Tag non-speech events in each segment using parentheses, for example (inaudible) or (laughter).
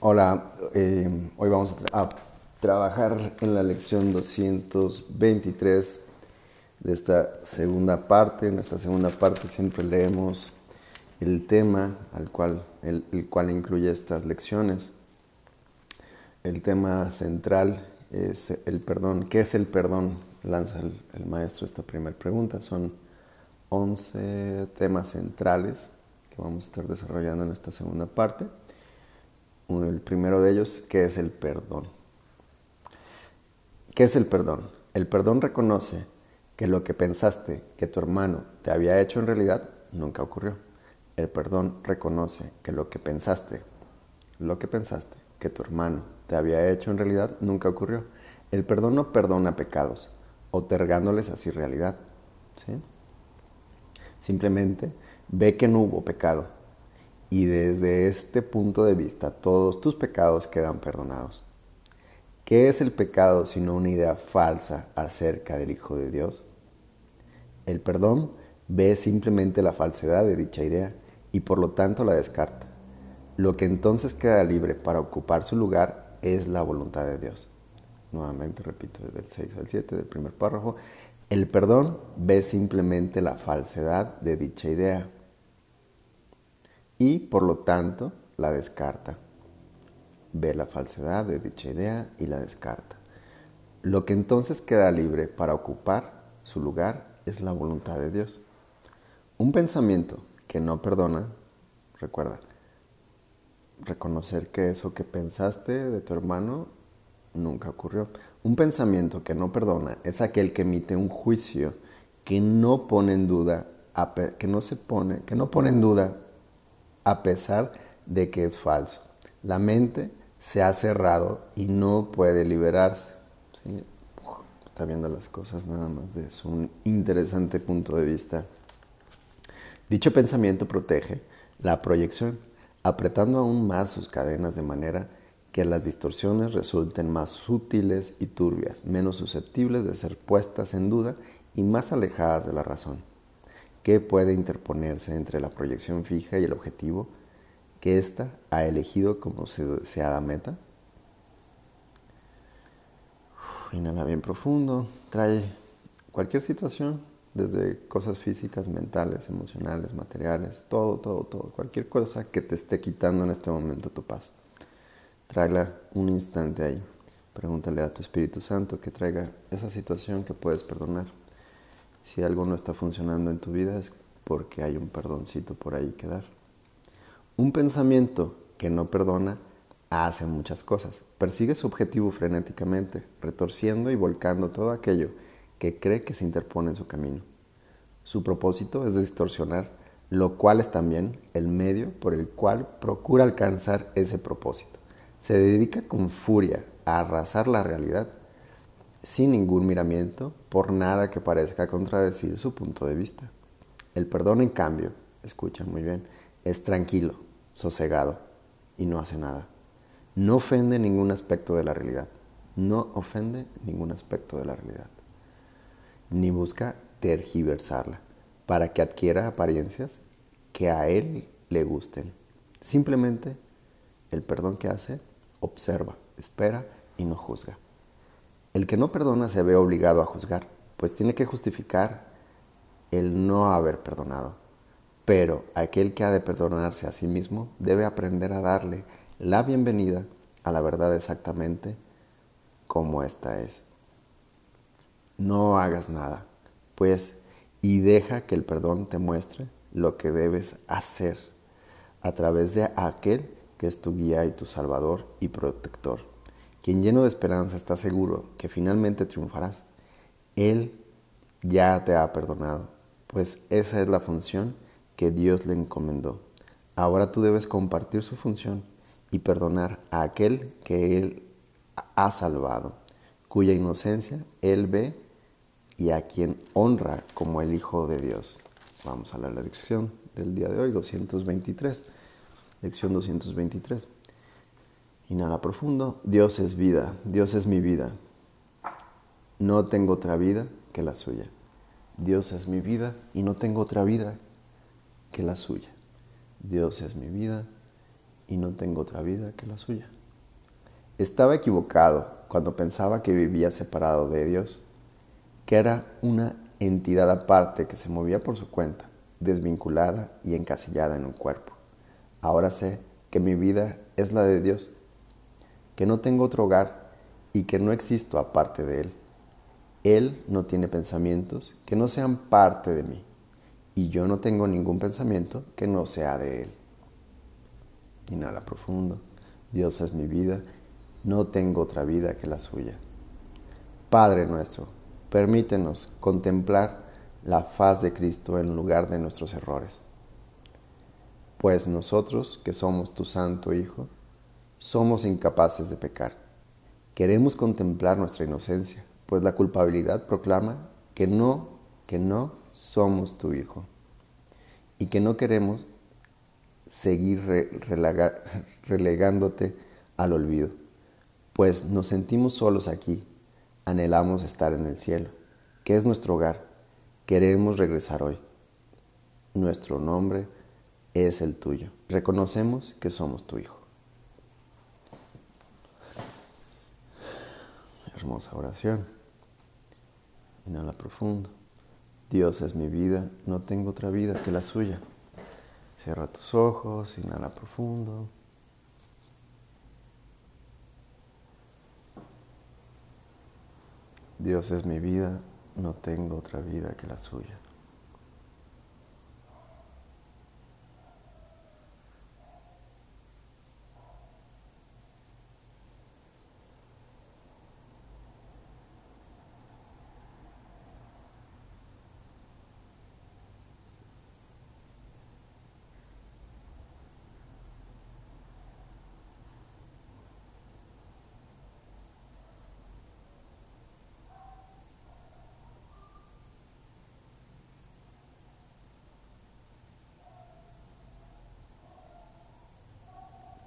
Hola, eh, hoy vamos a trabajar en la lección 223 de esta segunda parte. En esta segunda parte siempre leemos el tema al cual, el, cual incluye estas lecciones. El tema central es el perdón. ¿Qué es el perdón? Lanza el, maestro esta primera pregunta. Son 11 temas centrales que vamos a estar desarrollando en esta segunda parte. El primero de ellos, ¿qué es el perdón? ¿Qué es el perdón? El perdón reconoce que lo que pensaste que tu hermano te había hecho en realidad nunca ocurrió. El perdón reconoce que lo que pensaste, lo que pensaste que tu hermano te había hecho en realidad nunca ocurrió. El perdón no perdona pecados, otorgándoles así realidad. Simplemente ve que no hubo pecado y desde este punto de vista todos tus pecados quedan perdonados. ¿Qué es el pecado sino una idea falsa acerca del Hijo de Dios? El perdón ve simplemente la falsedad de dicha idea y por lo tanto la descarta. Lo que entonces queda libre para ocupar su lugar es la voluntad de Dios. Nuevamente repito desde el 6 al 7 del primer párrafo. El perdón ve simplemente la falsedad de dicha idea y por lo tanto la descarta. Ve la falsedad de dicha idea y la descarta. Lo que entonces queda libre para ocupar su lugar es la voluntad de Dios. Un pensamiento que no perdona, recuerda, reconocer que eso que pensaste de tu hermano nunca ocurrió. Un pensamiento que no perdona es aquel que emite un juicio que no pone en duda, que no se pone, que no pone en duda a pesar de que es falso. La mente se ha cerrado y no puede liberarse. Está viendo las cosas nada más de un interesante punto de vista. Dicho pensamiento protege la proyección, apretando aún más sus cadenas de manera que las distorsiones resulten más sutiles y turbias, menos susceptibles de ser puestas en duda y más alejadas de la razón. ¿Qué puede interponerse entre la proyección fija y el objetivo que ésta ha elegido como deseada meta? inhala bien profundo, trae cualquier situación, desde cosas físicas, mentales, emocionales, materiales, todo, todo, todo, cualquier cosa que te esté quitando en este momento tu paz. Tráela un instante ahí. Pregúntale a tu Espíritu Santo que traiga esa situación que puedes perdonar. Si algo no está funcionando en tu vida es porque hay un perdoncito por ahí que dar. Un pensamiento que no perdona hace muchas cosas. Persigue su objetivo frenéticamente, retorciendo y volcando todo aquello que cree que se interpone en su camino. Su propósito es distorsionar, lo cual es también el medio por el cual procura alcanzar ese propósito. Se dedica con furia a arrasar la realidad sin ningún miramiento por nada que parezca contradecir su punto de vista. El perdón, en cambio, escucha muy bien, es tranquilo, sosegado y no hace nada. No ofende ningún aspecto de la realidad. No ofende ningún aspecto de la realidad. Ni busca tergiversarla para que adquiera apariencias que a él le gusten. Simplemente el perdón que hace, observa, espera y no juzga. El que no perdona se ve obligado a juzgar, pues tiene que justificar el no haber perdonado. Pero aquel que ha de perdonarse a sí mismo debe aprender a darle la bienvenida a la verdad exactamente como ésta es. No hagas nada, pues, y deja que el perdón te muestre lo que debes hacer a través de aquel que es tu guía y tu salvador y protector. Quien lleno de esperanza está seguro que finalmente triunfarás. Él ya te ha perdonado, pues esa es la función que Dios le encomendó. Ahora tú debes compartir su función y perdonar a aquel que Él ha salvado, cuya inocencia Él ve y a quien honra como el Hijo de Dios. Vamos a la lección del día de hoy, 223. Lección 223. Inhala profundo. Dios es vida. Dios es mi vida. No tengo otra vida que la suya. Dios es mi vida y no tengo otra vida que la suya. Dios es mi vida y no tengo otra vida que la suya. Estaba equivocado cuando pensaba que vivía separado de Dios, que era una entidad aparte que se movía por su cuenta, desvinculada y encasillada en un cuerpo. Ahora sé que mi vida es la de Dios, que no tengo otro hogar y que no existo aparte de Él. Él no tiene pensamientos que no sean parte de mí y yo no tengo ningún pensamiento que no sea de Él. Inhala profundo. Dios es mi vida. No tengo otra vida que la suya. Padre nuestro, permítenos contemplar la faz de Cristo en lugar de nuestros errores. Pues nosotros, que somos tu Santo Hijo, somos incapaces de pecar. Queremos contemplar nuestra inocencia, pues la culpabilidad proclama que no, que no somos tu Hijo y que no queremos seguir relegándote al olvido, pues nos sentimos solos aquí, anhelamos estar en el cielo, que es nuestro hogar, queremos regresar hoy. Nuestro nombre es el tuyo. Reconocemos que somos tu Hijo. Hermosa oración. Inhala profundo. Dios es mi vida, no tengo otra vida que la suya. Cierra tus ojos, inhala profundo. Dios es mi vida, no tengo otra vida que la suya.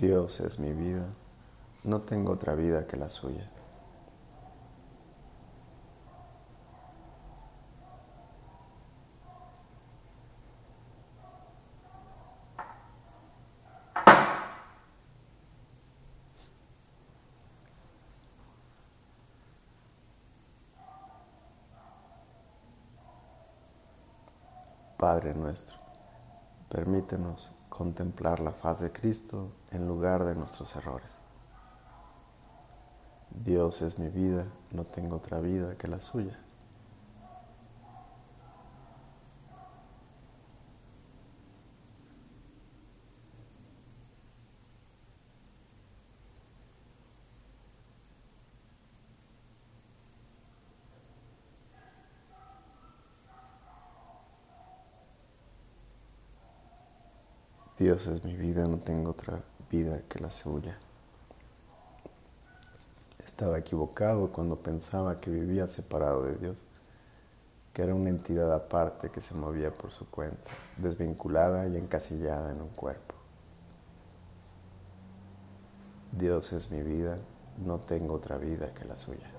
Dios es mi vida, no tengo otra vida que la suya. Padre nuestro, permítenos contemplar la faz de Cristo en lugar de nuestros errores. Dios es mi vida, no tengo otra vida que la suya. Dios es mi vida, no tengo otra vida que la suya. Estaba equivocado cuando pensaba que vivía separado de Dios, que era una entidad aparte que se movía por su cuenta, desvinculada y encasillada en un cuerpo. Dios es mi vida, no tengo otra vida que la suya.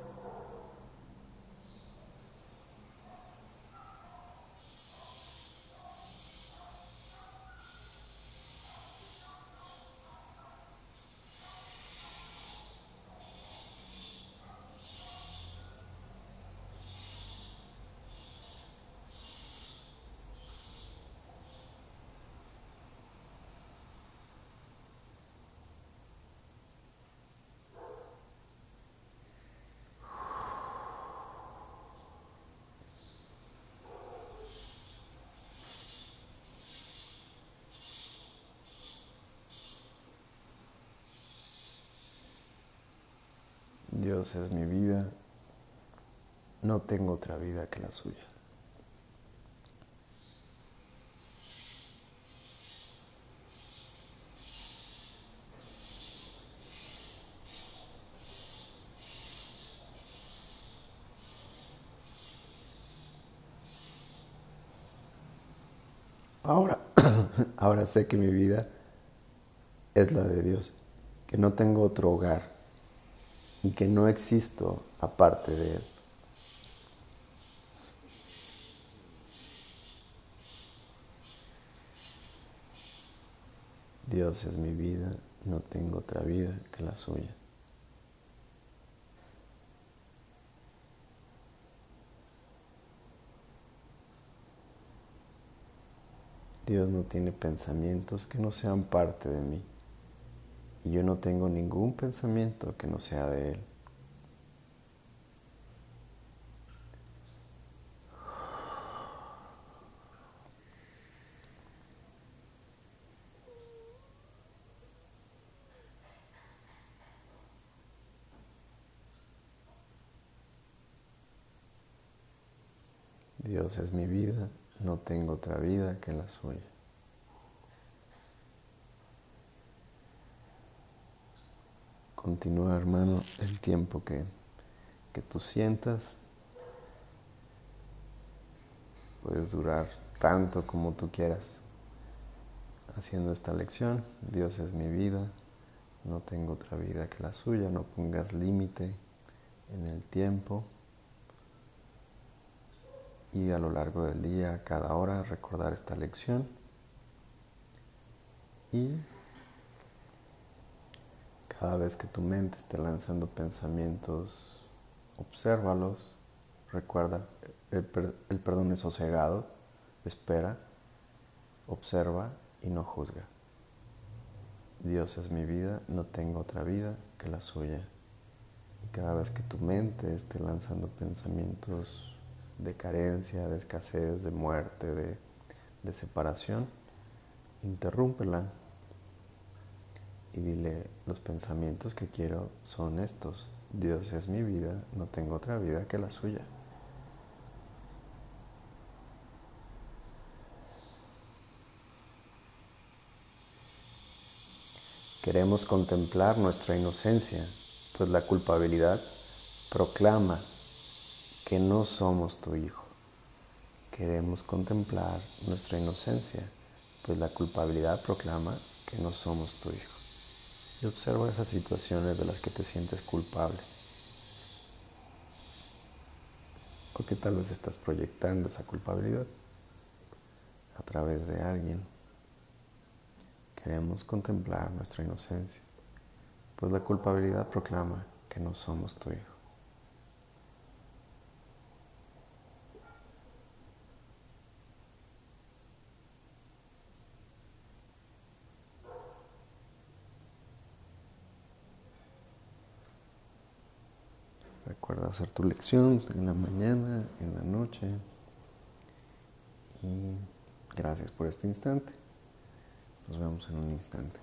Es mi vida, no tengo otra vida que la suya. Ahora, (clears throat) ahora sé que mi vida es la de Dios, que no tengo otro hogar y que no existo aparte de Él. Dios es mi vida, no tengo otra vida que la suya. Dios no tiene pensamientos que no sean parte de mí. Y yo no tengo ningún pensamiento que no sea de Él. Dios es mi vida, no tengo otra vida que la suya. Continúa, hermano, el tiempo que, que tú sientas. Puedes durar tanto como tú quieras haciendo esta lección. Dios es mi vida, no tengo otra vida que la suya. No pongas límite en el tiempo y a lo largo del día, cada hora, recordar esta lección y cada vez que tu mente esté lanzando pensamientos, obsérvalos, recuerda, el, perdón es sosegado, espera, observa y no juzga. Dios es mi vida, no tengo otra vida que la suya. Y cada vez que tu mente esté lanzando pensamientos de carencia, de escasez, de muerte, de, separación, interrúmpela y dile, los pensamientos que quiero son estos. Dios es mi vida, no tengo otra vida que la suya. Queremos contemplar nuestra inocencia, pues la culpabilidad proclama que no somos tu hijo. Queremos contemplar nuestra inocencia, pues la culpabilidad proclama que no somos tu hijo. Y observa esas situaciones de las que te sientes culpable. O que tal vez estás proyectando esa culpabilidad a través de alguien. Queremos contemplar nuestra inocencia, pues la culpabilidad proclama que no somos tu hijo. Hacer tu lección en la mañana, en la noche. Y gracias por este instante. Nos vemos en un instante.